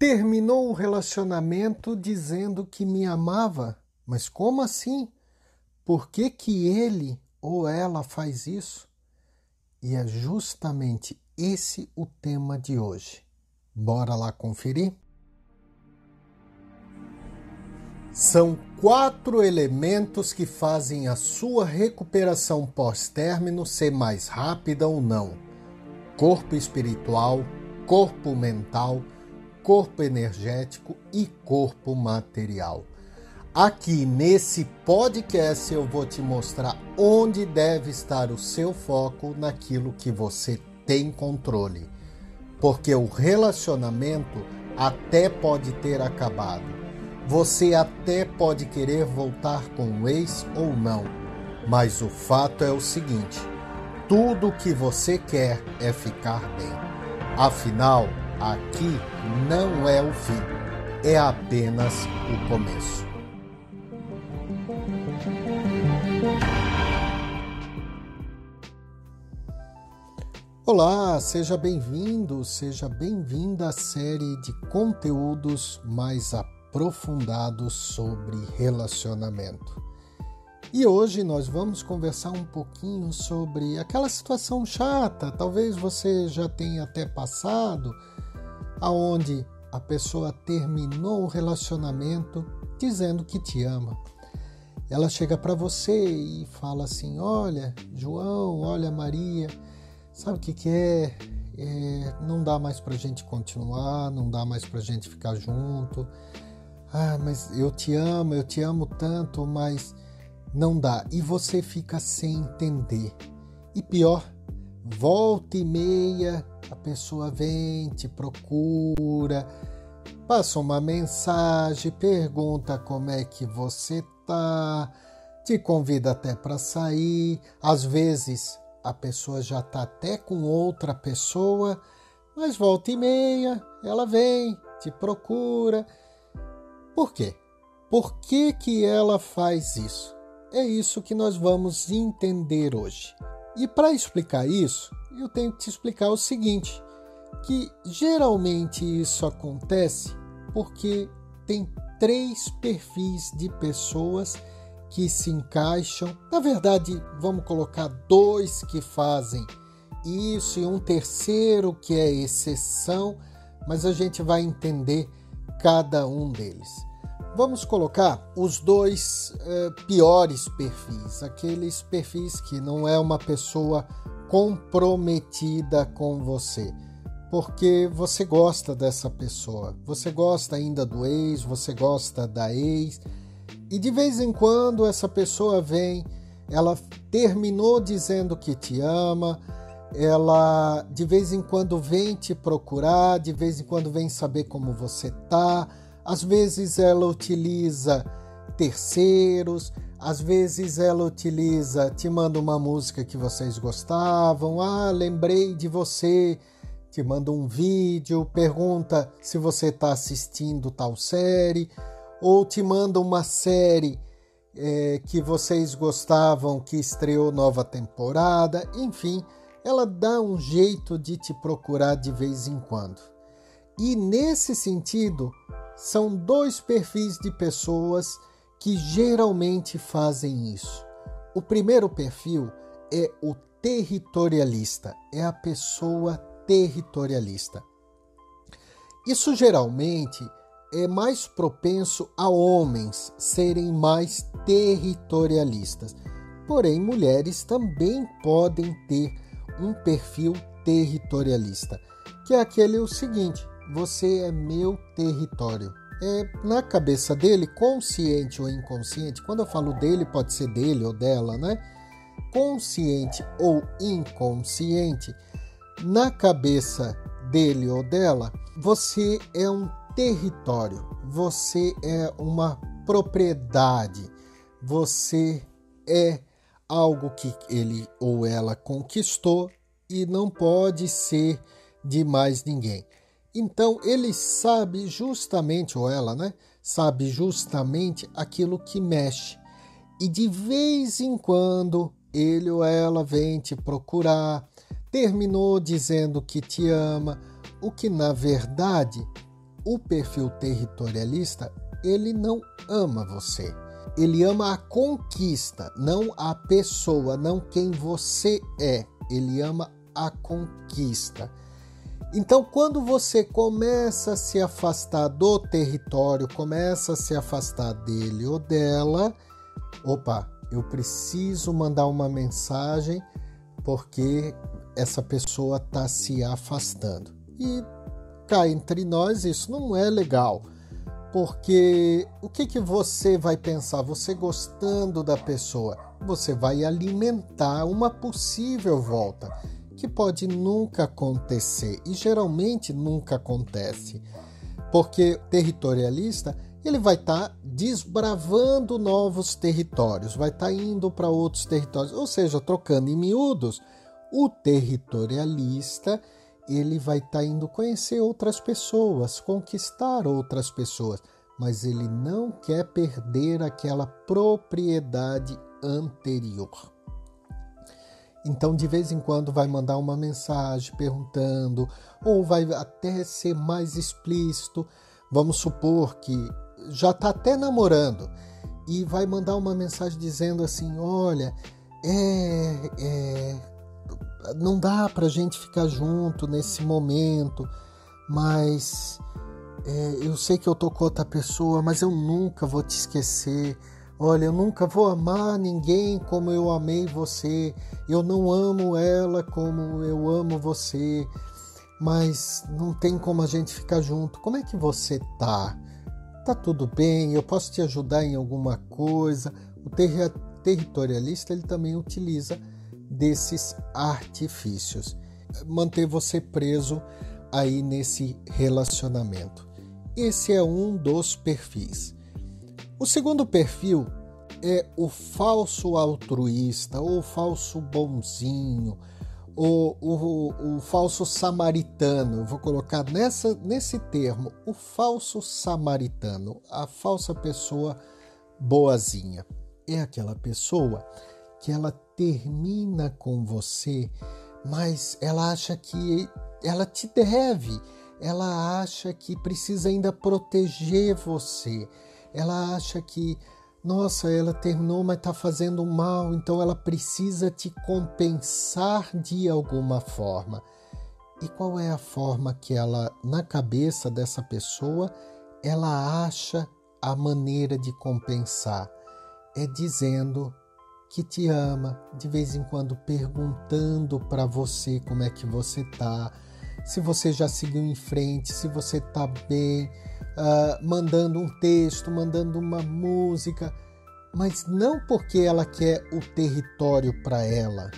terminou o relacionamento dizendo que me amava. Mas como assim? Por que, que ele ou ela faz isso? E é justamente esse o tema de hoje. Bora lá conferir? São quatro elementos que fazem a sua recuperação pós-término ser mais rápida ou não: corpo espiritual, corpo mental, corpo energético e corpo material. Aqui nesse podcast eu vou te mostrar onde deve estar o seu foco naquilo que você tem controle. Porque o relacionamento até pode ter acabado. Você até pode querer voltar com o ex ou não. Mas o fato é o seguinte: tudo o que você quer é ficar bem. Afinal, aqui não é o fim, é apenas o começo. Olá, seja bem-vindo, seja bem-vinda à série de conteúdos mais aprofundados sobre relacionamento. E hoje nós vamos conversar um pouquinho sobre aquela situação chata, talvez você já tenha até passado, aonde a pessoa terminou o relacionamento dizendo que te ama. Ela chega para você e fala assim: "Olha, João, olha Maria, sabe o que que é? é não dá mais para gente continuar, não dá mais para gente ficar junto. Ah, mas eu te amo, eu te amo tanto, mas não dá. E você fica sem entender. E pior, volta e meia a pessoa vem, te procura, passa uma mensagem, pergunta como é que você tá, te convida até para sair. Às vezes a pessoa já tá até com outra pessoa, mas volta e meia ela vem, te procura. Por quê? Por que, que ela faz isso? É isso que nós vamos entender hoje. E para explicar isso, eu tenho que te explicar o seguinte: que geralmente isso acontece porque tem três perfis de pessoas que se encaixam. Na verdade, vamos colocar dois que fazem isso e um terceiro que é exceção, mas a gente vai entender cada um deles. Vamos colocar os dois eh, piores perfis, aqueles perfis que não é uma pessoa comprometida com você, porque você gosta dessa pessoa, você gosta ainda do ex, você gosta da ex, e de vez em quando essa pessoa vem, ela terminou dizendo que te ama, ela de vez em quando vem te procurar, de vez em quando vem saber como você tá às vezes ela utiliza terceiros, às vezes ela utiliza, te manda uma música que vocês gostavam, ah, lembrei de você, te manda um vídeo, pergunta se você está assistindo tal série, ou te manda uma série é, que vocês gostavam que estreou nova temporada, enfim, ela dá um jeito de te procurar de vez em quando. E nesse sentido, são dois perfis de pessoas que geralmente fazem isso. O primeiro perfil é o territorialista, é a pessoa territorialista. Isso geralmente é mais propenso a homens serem mais territorialistas. Porém, mulheres também podem ter um perfil territorialista, que é aquele o seguinte: você é meu território. É, na cabeça dele, consciente ou inconsciente, quando eu falo dele, pode ser dele ou dela, né? Consciente ou inconsciente, na cabeça dele ou dela, você é um território, você é uma propriedade, você é algo que ele ou ela conquistou e não pode ser de mais ninguém. Então ele sabe justamente, ou ela, né? Sabe justamente aquilo que mexe. E de vez em quando ele ou ela vem te procurar, terminou dizendo que te ama, o que na verdade o perfil territorialista, ele não ama você. Ele ama a conquista, não a pessoa, não quem você é. Ele ama a conquista. Então, quando você começa a se afastar do território, começa a se afastar dele ou dela, opa, eu preciso mandar uma mensagem porque essa pessoa está se afastando. E cá entre nós, isso não é legal. Porque o que, que você vai pensar? Você gostando da pessoa, você vai alimentar uma possível volta, que pode nunca acontecer e geralmente nunca acontece. Porque territorialista, ele vai estar tá desbravando novos territórios, vai estar tá indo para outros territórios, ou seja, trocando em miúdos. O territorialista ele vai estar tá indo conhecer outras pessoas, conquistar outras pessoas, mas ele não quer perder aquela propriedade anterior. Então, de vez em quando, vai mandar uma mensagem perguntando, ou vai até ser mais explícito. Vamos supor que já está até namorando e vai mandar uma mensagem dizendo assim: Olha, é, é não dá para gente ficar junto nesse momento, mas é, eu sei que eu tô com outra pessoa, mas eu nunca vou te esquecer. Olha, eu nunca vou amar ninguém como eu amei você. Eu não amo ela como eu amo você. Mas não tem como a gente ficar junto. Como é que você tá? Tá tudo bem? Eu posso te ajudar em alguma coisa? O ter territorialista ele também utiliza desses artifícios, manter você preso aí nesse relacionamento. Esse é um dos perfis. O segundo perfil é o falso altruísta, ou falso bonzinho, ou o, o falso samaritano. vou colocar nessa, nesse termo, o falso samaritano, a falsa pessoa boazinha. É aquela pessoa que ela termina com você, mas ela acha que ela te deve, ela acha que precisa ainda proteger você, ela acha que, nossa, ela terminou, mas está fazendo mal, então ela precisa te compensar de alguma forma. E qual é a forma que ela, na cabeça dessa pessoa, ela acha a maneira de compensar? É dizendo que te ama, de vez em quando perguntando para você como é que você tá, se você já seguiu em frente, se você tá bem, uh, mandando um texto, mandando uma música, mas não porque ela quer o território para ela.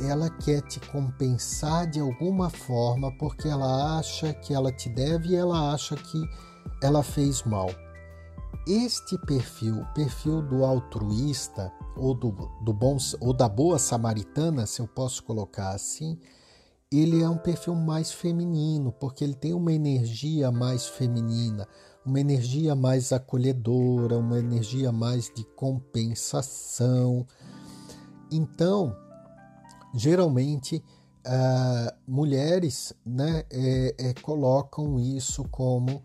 Ela quer te compensar de alguma forma porque ela acha que ela te deve e ela acha que ela fez mal. Este perfil, perfil do altruísta ou do, do bom ou da boa samaritana, se eu posso colocar assim, ele é um perfil mais feminino, porque ele tem uma energia mais feminina, uma energia mais acolhedora, uma energia mais de compensação. Então, geralmente, uh, mulheres né, é, é, colocam isso como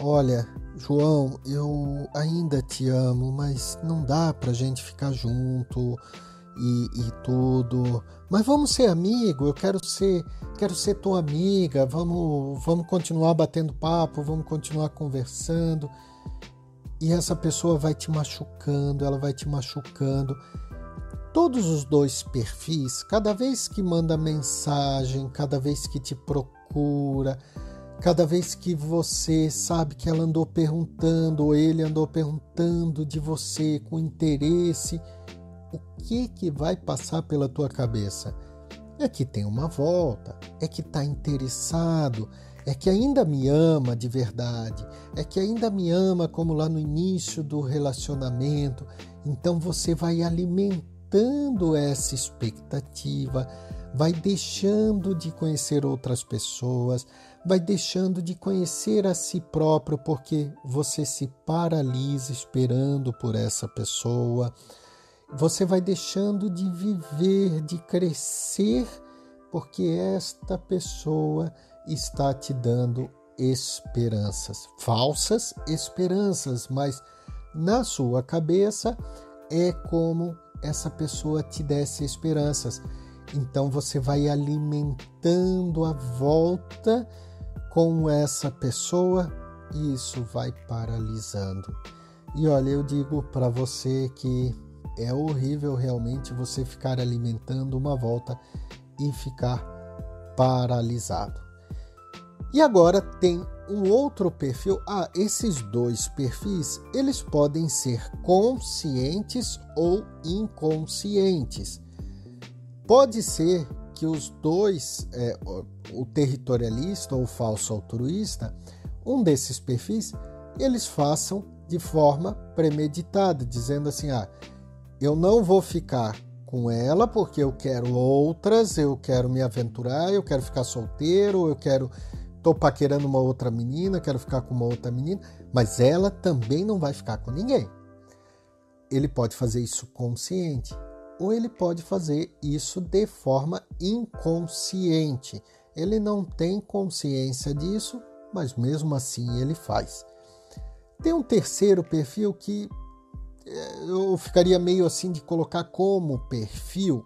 Olha, João, eu ainda te amo, mas não dá pra gente ficar junto e, e tudo. Mas vamos ser amigo, eu quero ser, quero ser tua amiga, vamos, vamos continuar batendo papo, vamos continuar conversando. E essa pessoa vai te machucando, ela vai te machucando. Todos os dois perfis, cada vez que manda mensagem, cada vez que te procura, Cada vez que você sabe que ela andou perguntando, ou ele andou perguntando de você com interesse, o que que vai passar pela tua cabeça? É que tem uma volta, é que está interessado, é que ainda me ama de verdade, é que ainda me ama como lá no início do relacionamento. Então você vai alimentando essa expectativa, vai deixando de conhecer outras pessoas, vai deixando de conhecer a si próprio porque você se paralisa esperando por essa pessoa. Você vai deixando de viver, de crescer, porque esta pessoa está te dando esperanças, falsas esperanças, mas na sua cabeça é como essa pessoa te desse esperanças. Então você vai alimentando a volta com essa pessoa e isso vai paralisando. E olha, eu digo para você que é horrível realmente você ficar alimentando uma volta e ficar paralisado. E agora tem um outro perfil. Ah, esses dois perfis, eles podem ser conscientes ou inconscientes. Pode ser que os dois, é, o territorialista ou o falso altruísta, um desses perfis, eles façam de forma premeditada, dizendo assim: ah, eu não vou ficar com ela porque eu quero outras, eu quero me aventurar, eu quero ficar solteiro, eu quero tô paquerando uma outra menina, quero ficar com uma outra menina, mas ela também não vai ficar com ninguém. Ele pode fazer isso consciente ou ele pode fazer isso de forma inconsciente. Ele não tem consciência disso, mas mesmo assim ele faz. Tem um terceiro perfil que eu ficaria meio assim de colocar como perfil.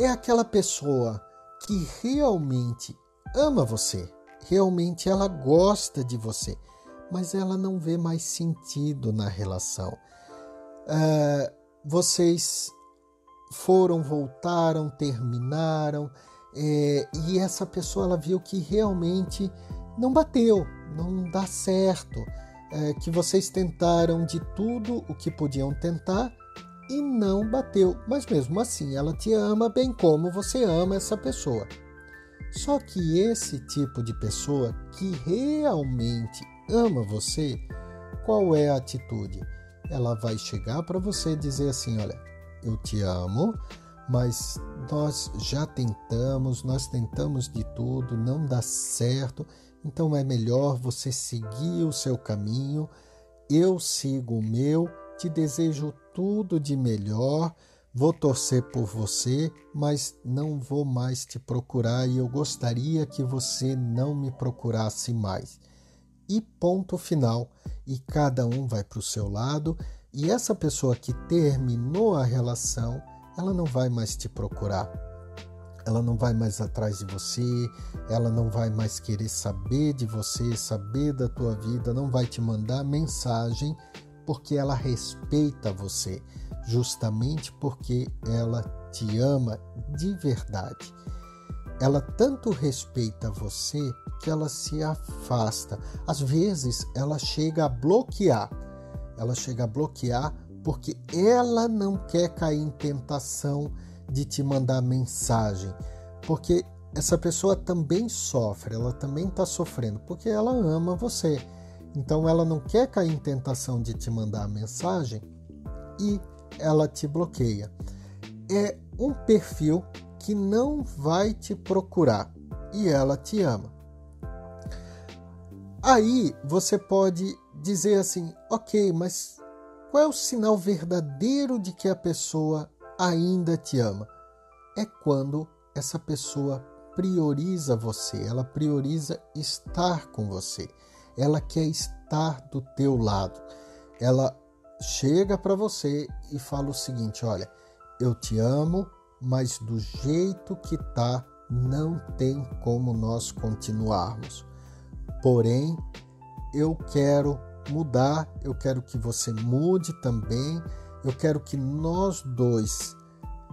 É aquela pessoa que realmente ama você, realmente ela gosta de você, mas ela não vê mais sentido na relação. Uh, vocês foram, voltaram, terminaram, é, e essa pessoa ela viu que realmente não bateu, não dá certo, é, que vocês tentaram de tudo o que podiam tentar e não bateu, mas mesmo assim ela te ama bem como você ama essa pessoa. Só que esse tipo de pessoa que realmente ama você, qual é a atitude? Ela vai chegar para você e dizer assim: Olha, eu te amo, mas nós já tentamos, nós tentamos de tudo, não dá certo, então é melhor você seguir o seu caminho, eu sigo o meu, te desejo tudo de melhor Vou torcer por você, mas não vou mais te procurar e eu gostaria que você não me procurasse mais. E ponto final. E cada um vai para o seu lado, e essa pessoa que terminou a relação, ela não vai mais te procurar. Ela não vai mais atrás de você, ela não vai mais querer saber de você, saber da tua vida, não vai te mandar mensagem porque ela respeita você, justamente porque ela te ama de verdade. Ela tanto respeita você que ela se afasta. Às vezes ela chega a bloquear. Ela chega a bloquear porque ela não quer cair em tentação de te mandar mensagem. Porque essa pessoa também sofre, ela também está sofrendo, porque ela ama você. Então ela não quer cair em tentação de te mandar mensagem e ela te bloqueia. É um perfil que não vai te procurar e ela te ama. Aí você pode dizer assim: ok, mas qual é o sinal verdadeiro de que a pessoa ainda te ama? É quando essa pessoa prioriza você, ela prioriza estar com você ela quer estar do teu lado. Ela chega para você e fala o seguinte: olha, eu te amo, mas do jeito que tá, não tem como nós continuarmos. Porém, eu quero mudar, eu quero que você mude também, eu quero que nós dois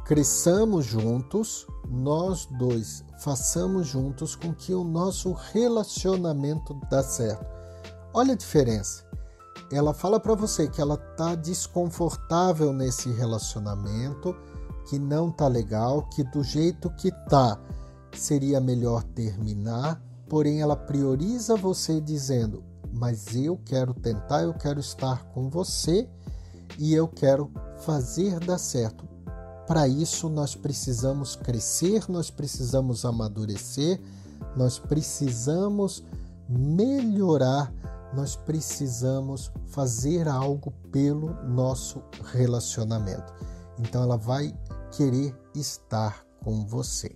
cresçamos juntos, nós dois façamos juntos com que o nosso relacionamento dê certo. Olha a diferença. Ela fala para você que ela tá desconfortável nesse relacionamento, que não tá legal, que do jeito que tá seria melhor terminar, porém ela prioriza você dizendo: "Mas eu quero tentar, eu quero estar com você e eu quero fazer dar certo. Para isso, nós precisamos crescer, nós precisamos amadurecer, nós precisamos melhorar, nós precisamos fazer algo pelo nosso relacionamento. Então, ela vai querer estar com você.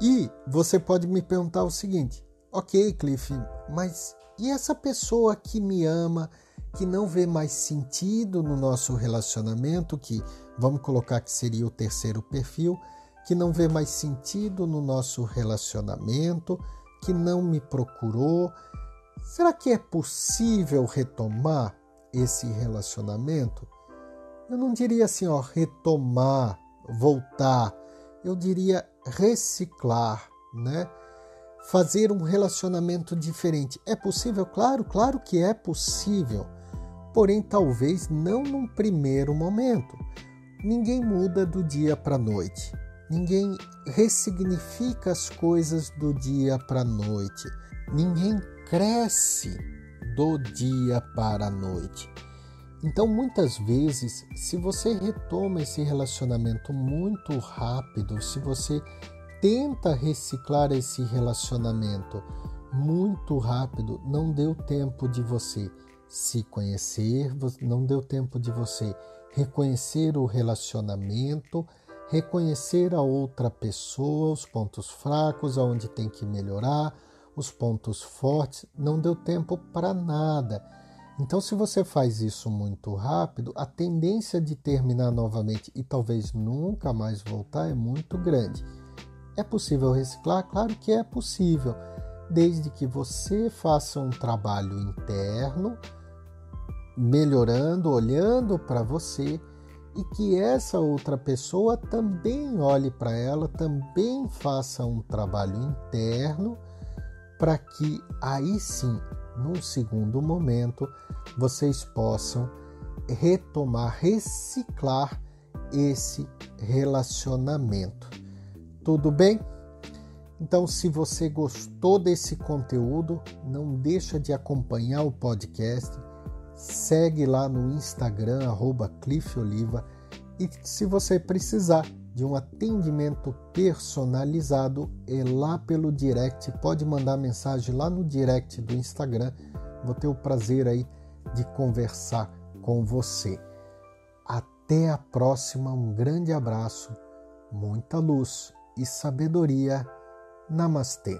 E você pode me perguntar o seguinte: Ok, Cliff, mas e essa pessoa que me ama, que não vê mais sentido no nosso relacionamento, que vamos colocar que seria o terceiro perfil, que não vê mais sentido no nosso relacionamento, que não me procurou. Será que é possível retomar esse relacionamento? Eu não diria assim, ó, retomar, voltar. Eu diria reciclar, né? Fazer um relacionamento diferente. É possível? Claro, claro que é possível. Porém, talvez não num primeiro momento. Ninguém muda do dia para a noite. Ninguém ressignifica as coisas do dia para a noite. Ninguém cresce do dia para a noite. Então, muitas vezes, se você retoma esse relacionamento muito rápido, se você tenta reciclar esse relacionamento muito rápido, não deu tempo de você se conhecer, não deu tempo de você reconhecer o relacionamento, reconhecer a outra pessoa, os pontos fracos, aonde tem que melhorar, os pontos fortes, não deu tempo para nada. Então, se você faz isso muito rápido, a tendência de terminar novamente e talvez nunca mais voltar é muito grande. É possível reciclar? Claro que é possível, desde que você faça um trabalho interno, melhorando, olhando para você e que essa outra pessoa também olhe para ela, também faça um trabalho interno, para que aí sim num segundo momento, vocês possam retomar, reciclar esse relacionamento. Tudo bem? Então, se você gostou desse conteúdo, não deixa de acompanhar o podcast, segue lá no Instagram @cliffoliva e se você precisar de um atendimento personalizado é lá pelo direct. Pode mandar mensagem lá no direct do Instagram. Vou ter o prazer aí de conversar com você. Até a próxima. Um grande abraço, muita luz e sabedoria. Namastê.